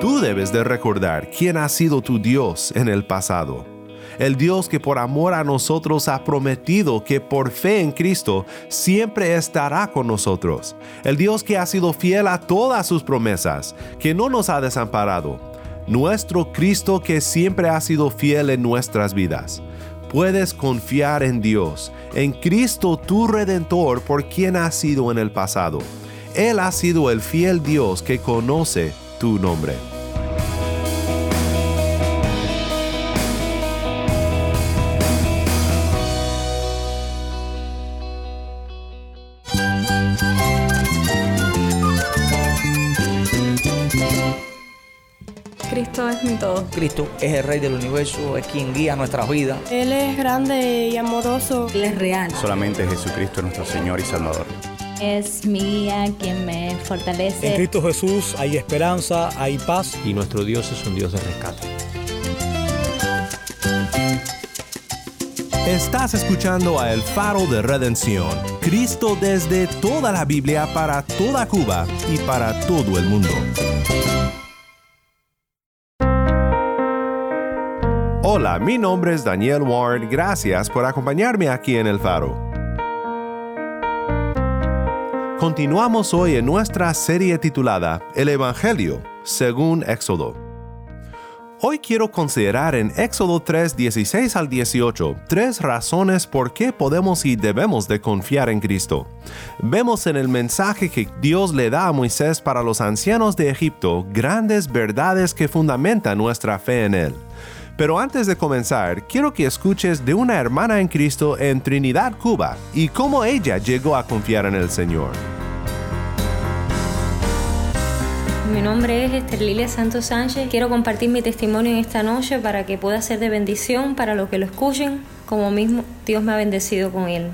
Tú debes de recordar quién ha sido tu Dios en el pasado. El Dios que por amor a nosotros ha prometido que por fe en Cristo siempre estará con nosotros. El Dios que ha sido fiel a todas sus promesas, que no nos ha desamparado. Nuestro Cristo que siempre ha sido fiel en nuestras vidas. Puedes confiar en Dios, en Cristo tu Redentor por quien has sido en el pasado. Él ha sido el fiel Dios que conoce tu nombre. Cristo es mi todo. Cristo es el Rey del universo, es quien guía nuestras vidas. Él es grande y amoroso. Él es real. Solamente Jesucristo es nuestro Señor y Salvador. Es mía quien me fortalece. En Cristo Jesús hay esperanza, hay paz. Y nuestro Dios es un Dios de rescate. Estás escuchando a El Faro de Redención, Cristo desde toda la Biblia para toda Cuba y para todo el mundo. Hola, mi nombre es Daniel Ward, gracias por acompañarme aquí en El Faro. Continuamos hoy en nuestra serie titulada El Evangelio, según Éxodo. Hoy quiero considerar en Éxodo 3, 16 al 18 tres razones por qué podemos y debemos de confiar en Cristo. Vemos en el mensaje que Dios le da a Moisés para los ancianos de Egipto grandes verdades que fundamentan nuestra fe en Él. Pero antes de comenzar, quiero que escuches de una hermana en Cristo en Trinidad, Cuba, y cómo ella llegó a confiar en el Señor. Mi nombre es Esther Lilia Santos Sánchez. Quiero compartir mi testimonio en esta noche para que pueda ser de bendición para los que lo escuchen, como mismo Dios me ha bendecido con él.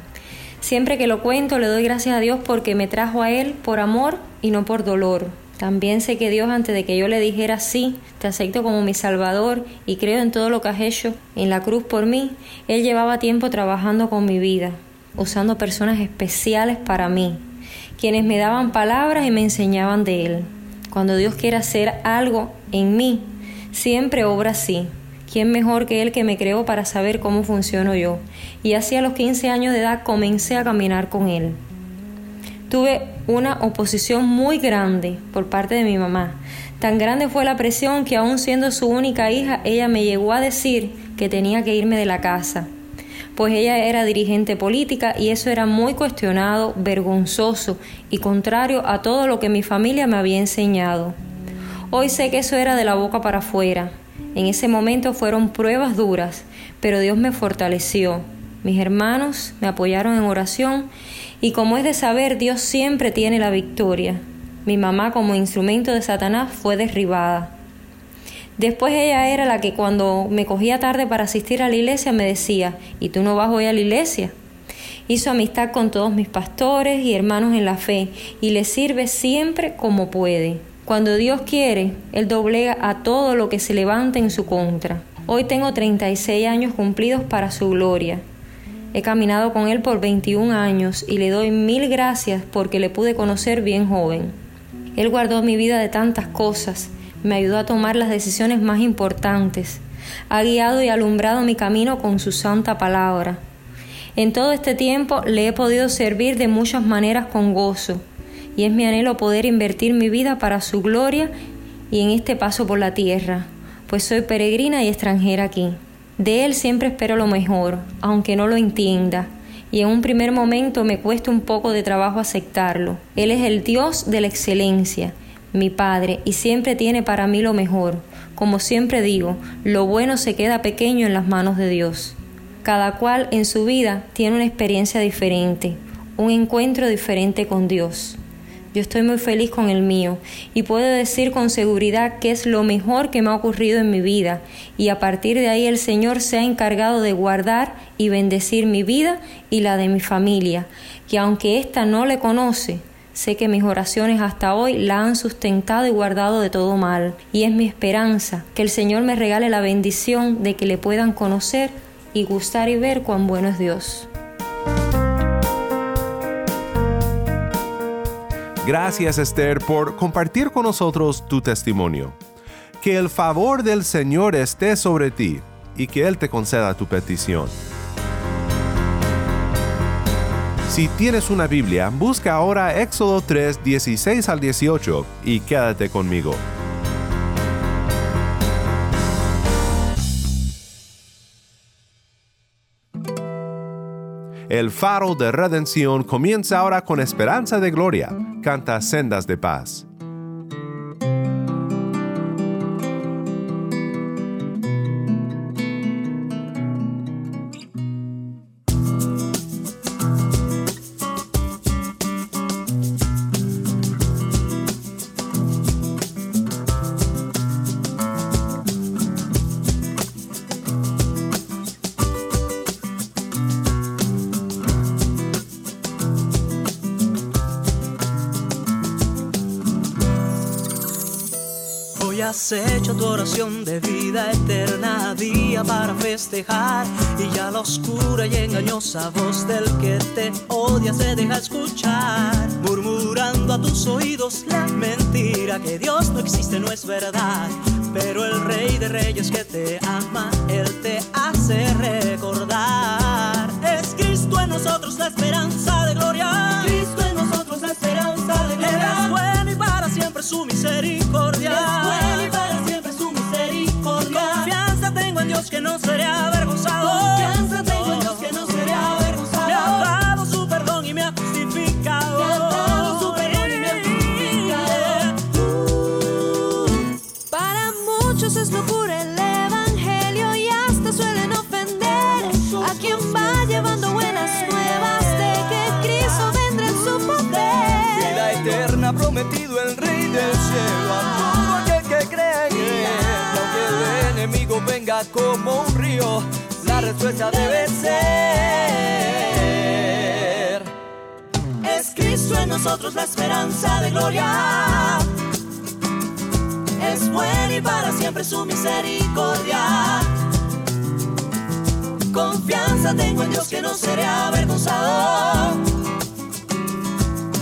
Siempre que lo cuento le doy gracias a Dios porque me trajo a Él por amor y no por dolor. También sé que Dios antes de que yo le dijera sí, te acepto como mi Salvador y creo en todo lo que has hecho en la cruz por mí, Él llevaba tiempo trabajando con mi vida, usando personas especiales para mí, quienes me daban palabras y me enseñaban de Él. Cuando Dios quiere hacer algo en mí, siempre obra así. ¿Quién mejor que Él que me creó para saber cómo funciono yo? Y así a los 15 años de edad comencé a caminar con Él. Tuve una oposición muy grande por parte de mi mamá. Tan grande fue la presión que aún siendo su única hija, ella me llegó a decir que tenía que irme de la casa, pues ella era dirigente política y eso era muy cuestionado, vergonzoso y contrario a todo lo que mi familia me había enseñado. Hoy sé que eso era de la boca para afuera. En ese momento fueron pruebas duras, pero Dios me fortaleció. Mis hermanos me apoyaron en oración y como es de saber, Dios siempre tiene la victoria. Mi mamá como instrumento de Satanás fue derribada. Después ella era la que cuando me cogía tarde para asistir a la iglesia me decía, ¿y tú no vas hoy a la iglesia? Hizo amistad con todos mis pastores y hermanos en la fe y le sirve siempre como puede. Cuando Dios quiere, Él doblega a todo lo que se levanta en su contra. Hoy tengo 36 años cumplidos para su gloria. He caminado con Él por 21 años y le doy mil gracias porque le pude conocer bien joven. Él guardó mi vida de tantas cosas, me ayudó a tomar las decisiones más importantes, ha guiado y alumbrado mi camino con su santa palabra. En todo este tiempo le he podido servir de muchas maneras con gozo, y es mi anhelo poder invertir mi vida para su gloria y en este paso por la tierra, pues soy peregrina y extranjera aquí. De Él siempre espero lo mejor, aunque no lo entienda, y en un primer momento me cuesta un poco de trabajo aceptarlo. Él es el Dios de la excelencia, mi Padre, y siempre tiene para mí lo mejor. Como siempre digo, lo bueno se queda pequeño en las manos de Dios. Cada cual en su vida tiene una experiencia diferente, un encuentro diferente con Dios. Yo estoy muy feliz con el mío y puedo decir con seguridad que es lo mejor que me ha ocurrido en mi vida y a partir de ahí el Señor se ha encargado de guardar y bendecir mi vida y la de mi familia, que aunque ésta no le conoce, sé que mis oraciones hasta hoy la han sustentado y guardado de todo mal y es mi esperanza que el Señor me regale la bendición de que le puedan conocer y gustar y ver cuán bueno es Dios. Gracias Esther por compartir con nosotros tu testimonio. Que el favor del Señor esté sobre ti y que Él te conceda tu petición. Si tienes una Biblia, busca ahora Éxodo 3, 16 al 18 y quédate conmigo. El faro de redención comienza ahora con esperanza de gloria. Canta sendas de paz. Festejar. Y ya la oscura y engañosa voz del que te odia se deja escuchar. Murmurando a tus oídos la mentira que Dios no existe no es verdad. Pero el rey de reyes que te ama él te hace como un río, la respuesta debe ser. Es Cristo en nosotros la esperanza de gloria. Es bueno y para siempre su misericordia. Confianza tengo en Dios que no seré avergonzado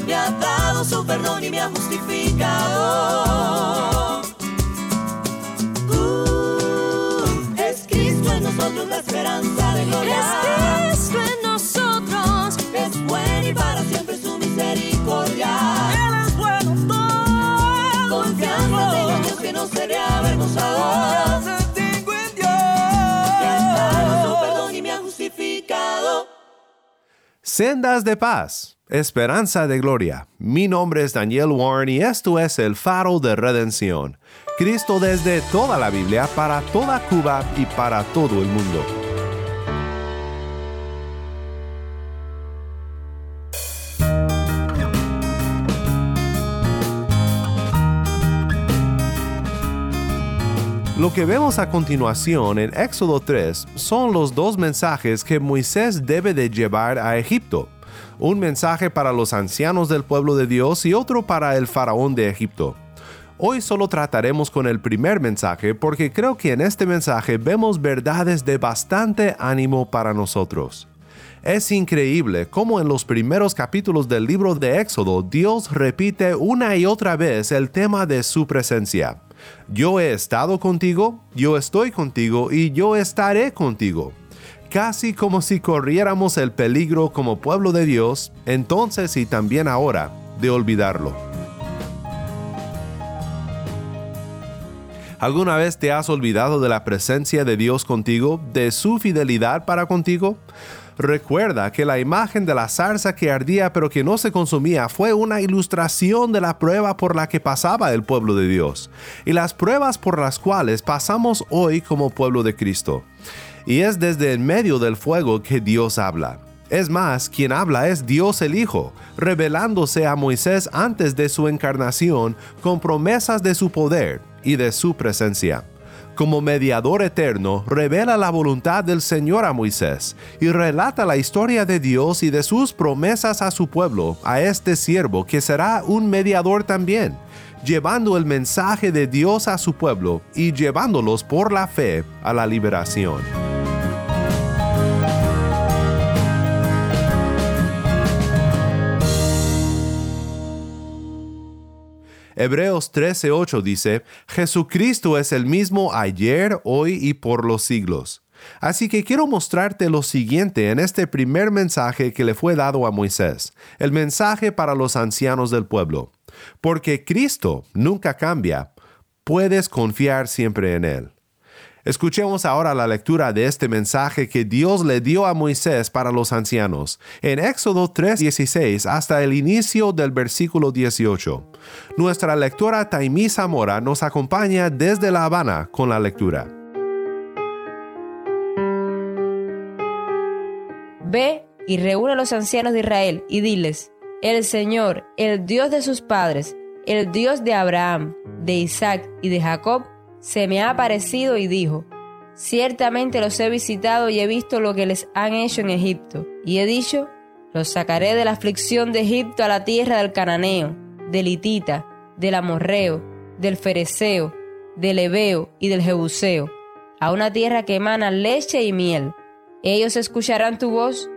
me ha dado su perdón y me ha justificado. La esperanza de gloria. Es Cristo en nosotros. Es bueno y para siempre su misericordia. Él es bueno todo. Confianza tengo en Dios que no seré avergonzado. Confianza tengo en Dios. Me ha dado su perdón y me ha justificado. Sendas de paz, esperanza de gloria. Mi nombre es Daniel Warren y esto es el faro de redención. Cristo desde toda la Biblia, para toda Cuba y para todo el mundo. Lo que vemos a continuación en Éxodo 3 son los dos mensajes que Moisés debe de llevar a Egipto. Un mensaje para los ancianos del pueblo de Dios y otro para el faraón de Egipto. Hoy solo trataremos con el primer mensaje porque creo que en este mensaje vemos verdades de bastante ánimo para nosotros. Es increíble cómo en los primeros capítulos del libro de Éxodo Dios repite una y otra vez el tema de su presencia. Yo he estado contigo, yo estoy contigo y yo estaré contigo. Casi como si corriéramos el peligro como pueblo de Dios, entonces y también ahora, de olvidarlo. ¿Alguna vez te has olvidado de la presencia de Dios contigo, de su fidelidad para contigo? Recuerda que la imagen de la zarza que ardía pero que no se consumía fue una ilustración de la prueba por la que pasaba el pueblo de Dios y las pruebas por las cuales pasamos hoy como pueblo de Cristo. Y es desde en medio del fuego que Dios habla. Es más, quien habla es Dios el Hijo, revelándose a Moisés antes de su encarnación con promesas de su poder y de su presencia como mediador eterno, revela la voluntad del Señor a Moisés y relata la historia de Dios y de sus promesas a su pueblo, a este siervo que será un mediador también, llevando el mensaje de Dios a su pueblo y llevándolos por la fe a la liberación. Hebreos 13:8 dice, Jesucristo es el mismo ayer, hoy y por los siglos. Así que quiero mostrarte lo siguiente en este primer mensaje que le fue dado a Moisés, el mensaje para los ancianos del pueblo. Porque Cristo nunca cambia, puedes confiar siempre en Él. Escuchemos ahora la lectura de este mensaje que Dios le dio a Moisés para los ancianos, en Éxodo 3:16 hasta el inicio del versículo 18. Nuestra lectora Taimí Zamora nos acompaña desde La Habana con la lectura. Ve y reúne a los ancianos de Israel y diles, el Señor, el Dios de sus padres, el Dios de Abraham, de Isaac y de Jacob, se me ha aparecido y dijo, Ciertamente los he visitado y he visto lo que les han hecho en Egipto, y he dicho, los sacaré de la aflicción de Egipto a la tierra del Cananeo, del Hitita, del Amorreo, del Fereceo, del Ebeo y del Jebuseo, a una tierra que emana leche y miel. Ellos escucharán tu voz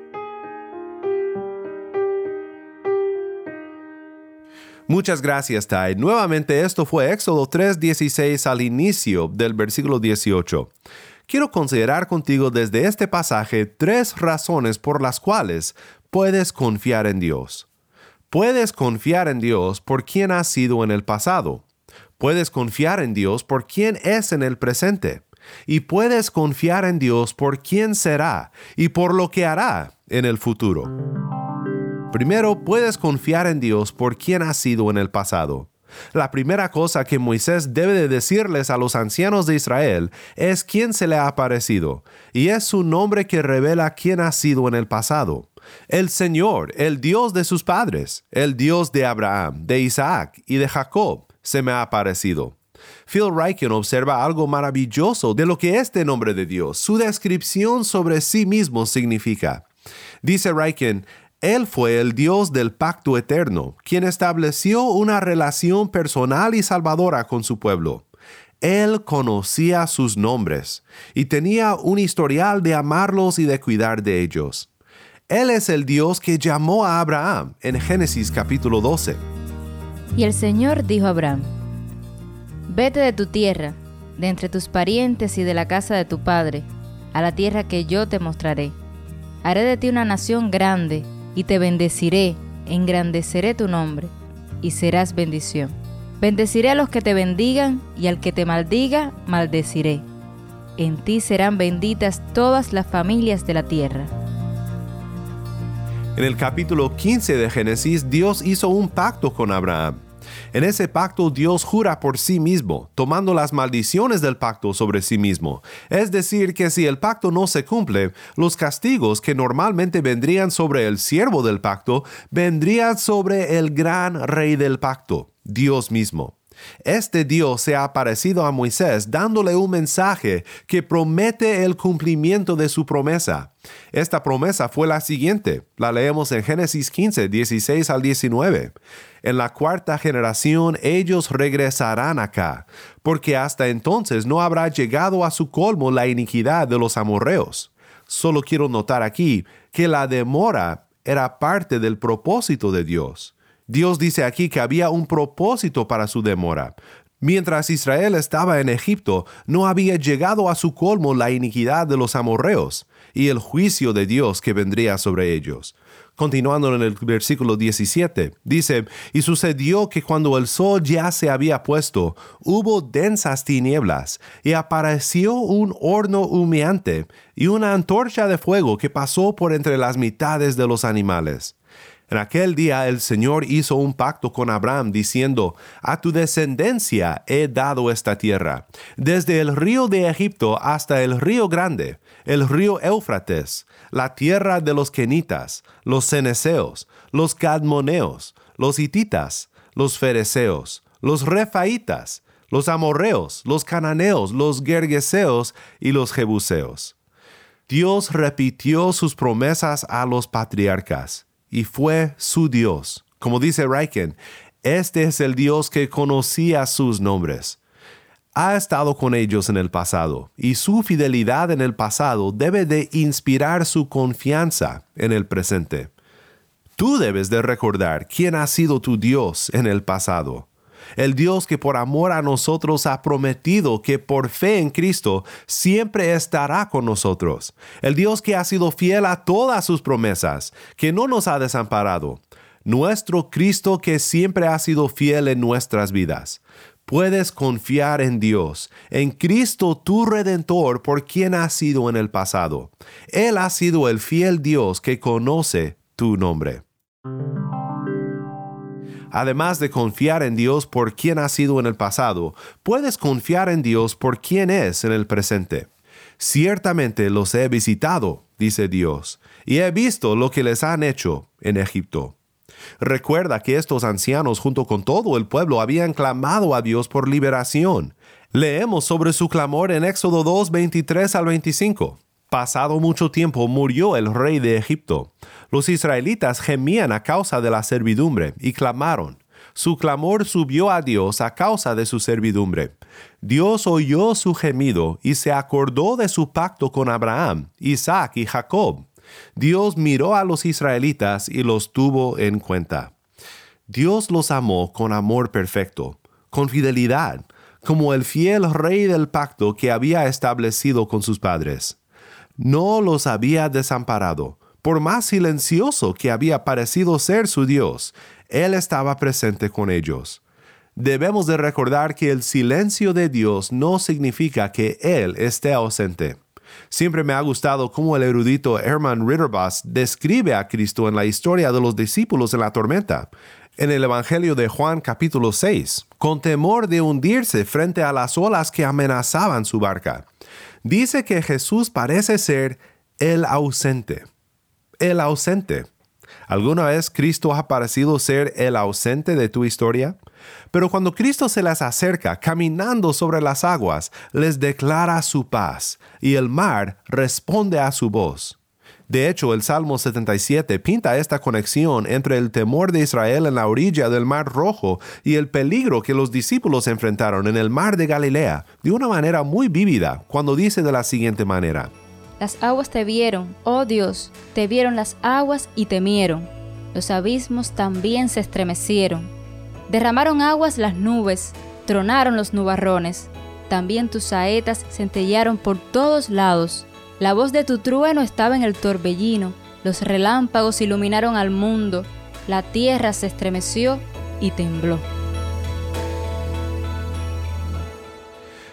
Muchas gracias, Tai. Nuevamente esto fue Éxodo 3:16 al inicio del versículo 18. Quiero considerar contigo desde este pasaje tres razones por las cuales puedes confiar en Dios. Puedes confiar en Dios por quien has sido en el pasado. Puedes confiar en Dios por quien es en el presente. Y puedes confiar en Dios por quien será y por lo que hará en el futuro. Primero, puedes confiar en Dios por quien has sido en el pasado. La primera cosa que Moisés debe de decirles a los ancianos de Israel es quién se le ha aparecido, y es su nombre que revela quién ha sido en el pasado. El Señor, el Dios de sus padres, el Dios de Abraham, de Isaac y de Jacob, se me ha aparecido. Phil Ryken observa algo maravilloso de lo que este nombre de Dios, su descripción sobre sí mismo significa. Dice Ryken, él fue el Dios del pacto eterno, quien estableció una relación personal y salvadora con su pueblo. Él conocía sus nombres y tenía un historial de amarlos y de cuidar de ellos. Él es el Dios que llamó a Abraham en Génesis capítulo 12. Y el Señor dijo a Abraham, Vete de tu tierra, de entre tus parientes y de la casa de tu padre, a la tierra que yo te mostraré. Haré de ti una nación grande y te bendeciré, engrandeceré tu nombre, y serás bendición. Bendeciré a los que te bendigan, y al que te maldiga, maldeciré. En ti serán benditas todas las familias de la tierra. En el capítulo 15 de Génesis, Dios hizo un pacto con Abraham. En ese pacto Dios jura por sí mismo, tomando las maldiciones del pacto sobre sí mismo. Es decir, que si el pacto no se cumple, los castigos que normalmente vendrían sobre el siervo del pacto, vendrían sobre el gran rey del pacto, Dios mismo. Este Dios se ha aparecido a Moisés dándole un mensaje que promete el cumplimiento de su promesa. Esta promesa fue la siguiente, la leemos en Génesis 15, 16 al 19. En la cuarta generación ellos regresarán acá, porque hasta entonces no habrá llegado a su colmo la iniquidad de los amorreos. Solo quiero notar aquí que la demora era parte del propósito de Dios. Dios dice aquí que había un propósito para su demora. Mientras Israel estaba en Egipto, no había llegado a su colmo la iniquidad de los amorreos y el juicio de Dios que vendría sobre ellos. Continuando en el versículo 17, dice, y sucedió que cuando el sol ya se había puesto, hubo densas tinieblas, y apareció un horno humeante y una antorcha de fuego que pasó por entre las mitades de los animales. En aquel día el Señor hizo un pacto con Abraham diciendo, A tu descendencia he dado esta tierra, desde el río de Egipto hasta el río grande, el río Éufrates, la tierra de los Kenitas, los Ceneseos, los Cadmoneos, los Hititas, los Fereceos, los Refaitas, los Amorreos, los Cananeos, los Gergeseos y los Jebuseos. Dios repitió sus promesas a los patriarcas y fue su Dios. Como dice Reichen, este es el Dios que conocía sus nombres. Ha estado con ellos en el pasado y su fidelidad en el pasado debe de inspirar su confianza en el presente. Tú debes de recordar quién ha sido tu Dios en el pasado. el Dios que por amor a nosotros ha prometido que por fe en Cristo siempre estará con nosotros, el Dios que ha sido fiel a todas sus promesas, que no nos ha desamparado, nuestro Cristo que siempre ha sido fiel en nuestras vidas. Puedes confiar en Dios, en Cristo tu Redentor por quien has sido en el pasado. Él ha sido el fiel Dios que conoce tu nombre. Además de confiar en Dios por quien has sido en el pasado, puedes confiar en Dios por quien es en el presente. Ciertamente los he visitado, dice Dios, y he visto lo que les han hecho en Egipto. Recuerda que estos ancianos junto con todo el pueblo habían clamado a Dios por liberación. Leemos sobre su clamor en Éxodo 2, 23 al 25. Pasado mucho tiempo murió el rey de Egipto. Los israelitas gemían a causa de la servidumbre y clamaron. Su clamor subió a Dios a causa de su servidumbre. Dios oyó su gemido y se acordó de su pacto con Abraham, Isaac y Jacob. Dios miró a los israelitas y los tuvo en cuenta. Dios los amó con amor perfecto, con fidelidad, como el fiel rey del pacto que había establecido con sus padres. No los había desamparado, por más silencioso que había parecido ser su Dios, Él estaba presente con ellos. Debemos de recordar que el silencio de Dios no significa que Él esté ausente. Siempre me ha gustado cómo el erudito Hermann Ritterbass describe a Cristo en la historia de los discípulos en la tormenta. En el Evangelio de Juan capítulo 6, con temor de hundirse frente a las olas que amenazaban su barca. Dice que Jesús parece ser el ausente. El ausente. ¿Alguna vez Cristo ha parecido ser el ausente de tu historia? Pero cuando Cristo se les acerca caminando sobre las aguas, les declara su paz, y el mar responde a su voz. De hecho, el Salmo 77 pinta esta conexión entre el temor de Israel en la orilla del Mar Rojo y el peligro que los discípulos enfrentaron en el Mar de Galilea de una manera muy vívida cuando dice de la siguiente manera. Las aguas te vieron, oh Dios, te vieron las aguas y temieron. Los abismos también se estremecieron. Derramaron aguas las nubes, tronaron los nubarrones. También tus saetas centellaron por todos lados. La voz de tu trueno estaba en el torbellino. Los relámpagos iluminaron al mundo. La tierra se estremeció y tembló.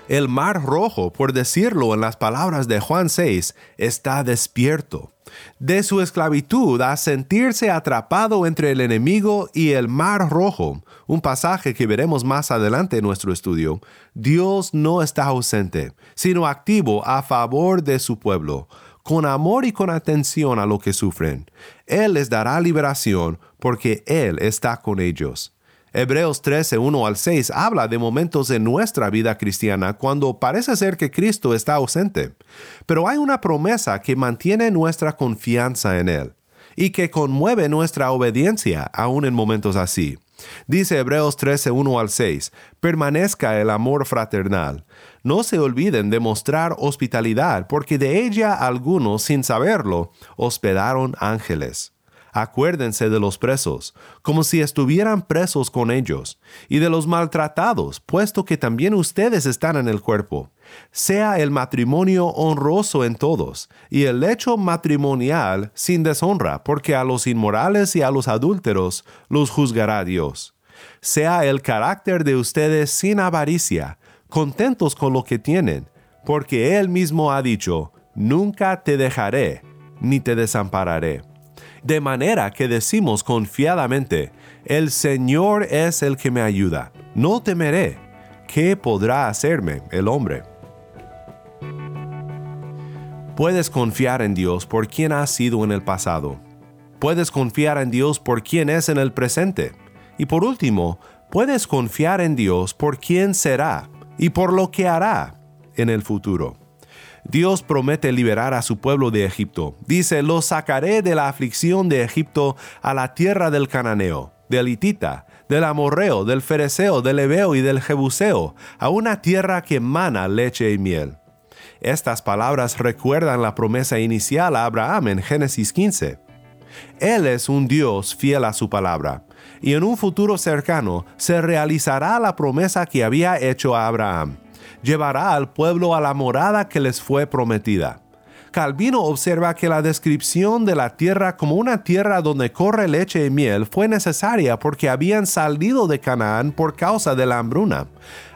El mar rojo, por decirlo en las palabras de Juan 6, está despierto. De su esclavitud a sentirse atrapado entre el enemigo y el mar rojo, un pasaje que veremos más adelante en nuestro estudio, Dios no está ausente, sino activo a favor de su pueblo, con amor y con atención a lo que sufren. Él les dará liberación porque Él está con ellos. Hebreos 13, 1 al 6 habla de momentos en nuestra vida cristiana cuando parece ser que Cristo está ausente, pero hay una promesa que mantiene nuestra confianza en Él y que conmueve nuestra obediencia aún en momentos así. Dice Hebreos 13, 1 al 6, permanezca el amor fraternal. No se olviden de mostrar hospitalidad, porque de ella algunos, sin saberlo, hospedaron ángeles. Acuérdense de los presos, como si estuvieran presos con ellos, y de los maltratados, puesto que también ustedes están en el cuerpo. Sea el matrimonio honroso en todos, y el hecho matrimonial sin deshonra, porque a los inmorales y a los adúlteros los juzgará Dios. Sea el carácter de ustedes sin avaricia, contentos con lo que tienen, porque Él mismo ha dicho, Nunca te dejaré, ni te desampararé de manera que decimos confiadamente, el Señor es el que me ayuda, no temeré. ¿Qué podrá hacerme el hombre? Puedes confiar en Dios por quien has sido en el pasado. Puedes confiar en Dios por quien es en el presente. Y por último, puedes confiar en Dios por quien será y por lo que hará en el futuro. Dios promete liberar a su pueblo de Egipto. Dice, los sacaré de la aflicción de Egipto a la tierra del cananeo, del hitita, del amorreo, del fereceo, del ebeo y del jebuseo, a una tierra que mana leche y miel. Estas palabras recuerdan la promesa inicial a Abraham en Génesis 15. Él es un Dios fiel a su palabra, y en un futuro cercano se realizará la promesa que había hecho a Abraham. Llevará al pueblo a la morada que les fue prometida. Calvino observa que la descripción de la tierra como una tierra donde corre leche y miel fue necesaria porque habían salido de Canaán por causa de la hambruna.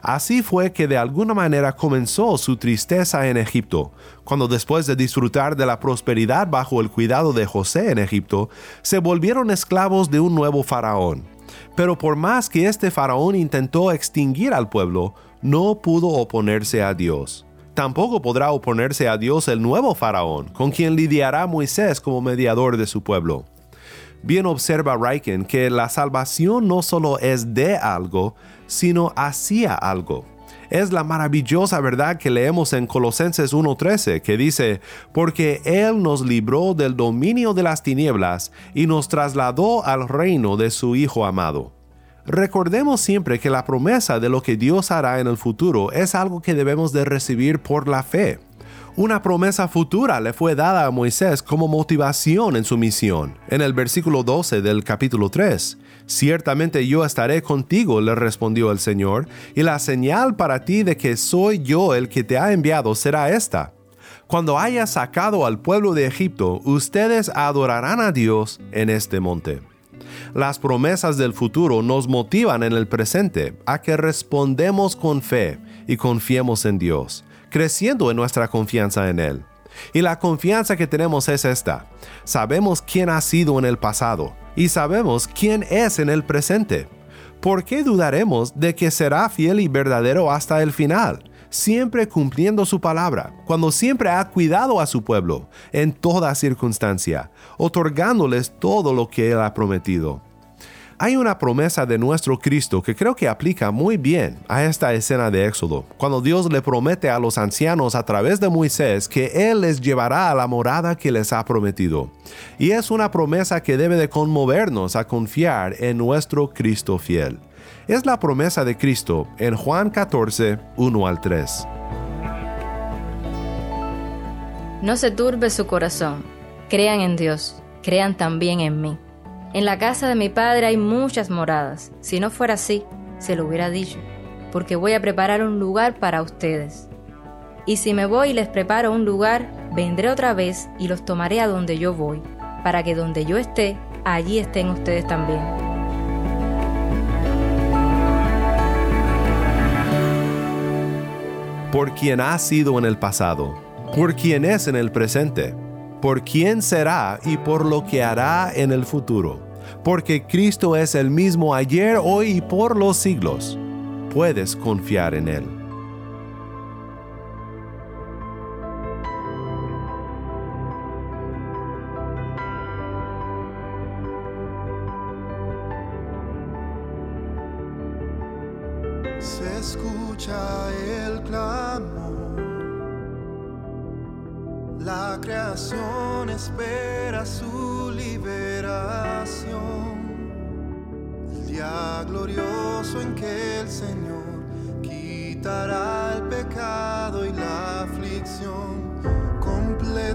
Así fue que de alguna manera comenzó su tristeza en Egipto, cuando después de disfrutar de la prosperidad bajo el cuidado de José en Egipto, se volvieron esclavos de un nuevo faraón. Pero por más que este faraón intentó extinguir al pueblo, no pudo oponerse a Dios tampoco podrá oponerse a Dios el nuevo faraón, con quien lidiará Moisés como mediador de su pueblo. Bien observa Riken que la salvación no solo es de algo, sino hacia algo. Es la maravillosa verdad que leemos en Colosenses 1.13, que dice, porque Él nos libró del dominio de las tinieblas y nos trasladó al reino de su Hijo amado. Recordemos siempre que la promesa de lo que Dios hará en el futuro es algo que debemos de recibir por la fe. Una promesa futura le fue dada a Moisés como motivación en su misión, en el versículo 12 del capítulo 3. Ciertamente yo estaré contigo, le respondió el Señor, y la señal para ti de que soy yo el que te ha enviado será esta. Cuando haya sacado al pueblo de Egipto, ustedes adorarán a Dios en este monte. Las promesas del futuro nos motivan en el presente a que respondemos con fe y confiemos en Dios, creciendo en nuestra confianza en Él. Y la confianza que tenemos es esta. Sabemos quién ha sido en el pasado y sabemos quién es en el presente. ¿Por qué dudaremos de que será fiel y verdadero hasta el final? siempre cumpliendo su palabra, cuando siempre ha cuidado a su pueblo en toda circunstancia, otorgándoles todo lo que Él ha prometido. Hay una promesa de nuestro Cristo que creo que aplica muy bien a esta escena de Éxodo, cuando Dios le promete a los ancianos a través de Moisés que Él les llevará a la morada que les ha prometido. Y es una promesa que debe de conmovernos a confiar en nuestro Cristo fiel es la promesa de Cristo en Juan 14, 1 al 3. No se turbe su corazón, crean en Dios, crean también en mí. En la casa de mi Padre hay muchas moradas, si no fuera así, se lo hubiera dicho, porque voy a preparar un lugar para ustedes. Y si me voy y les preparo un lugar, vendré otra vez y los tomaré a donde yo voy, para que donde yo esté, allí estén ustedes también. por quien ha sido en el pasado, por quien es en el presente, por quien será y por lo que hará en el futuro. Porque Cristo es el mismo ayer, hoy y por los siglos. Puedes confiar en Él.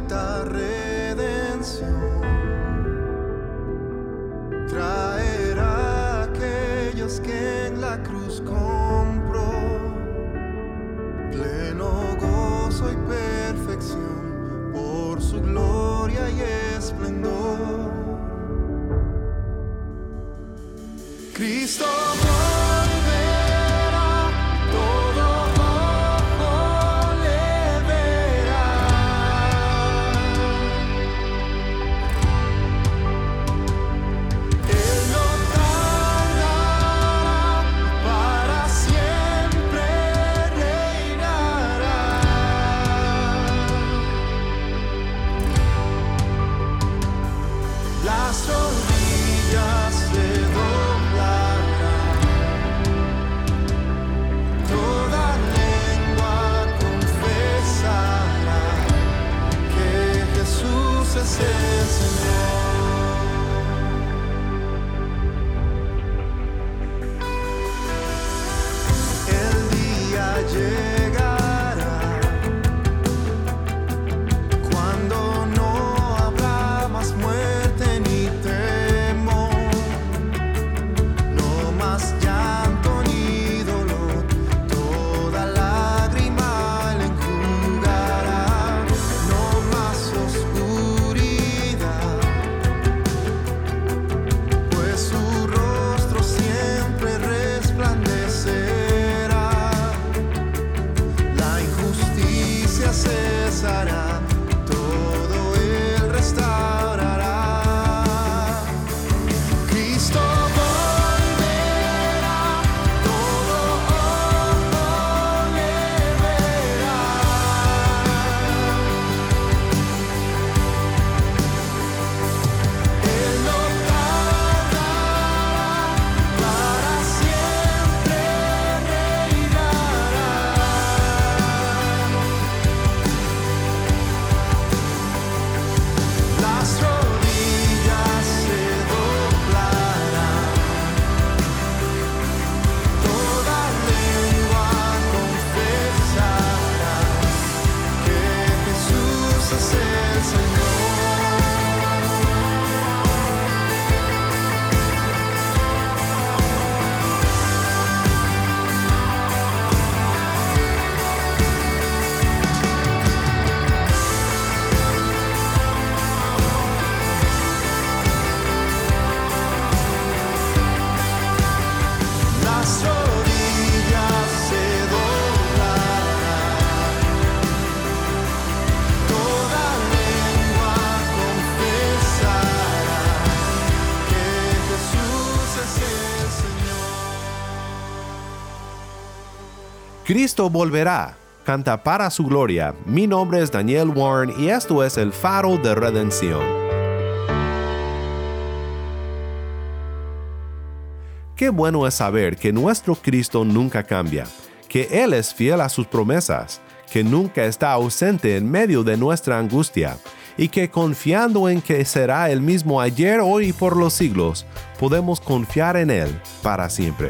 tarde. Cristo volverá. Canta para su gloria. Mi nombre es Daniel Warren y esto es el faro de redención. Qué bueno es saber que nuestro Cristo nunca cambia, que Él es fiel a sus promesas, que nunca está ausente en medio de nuestra angustia, y que confiando en que será el mismo ayer, hoy y por los siglos, podemos confiar en Él para siempre.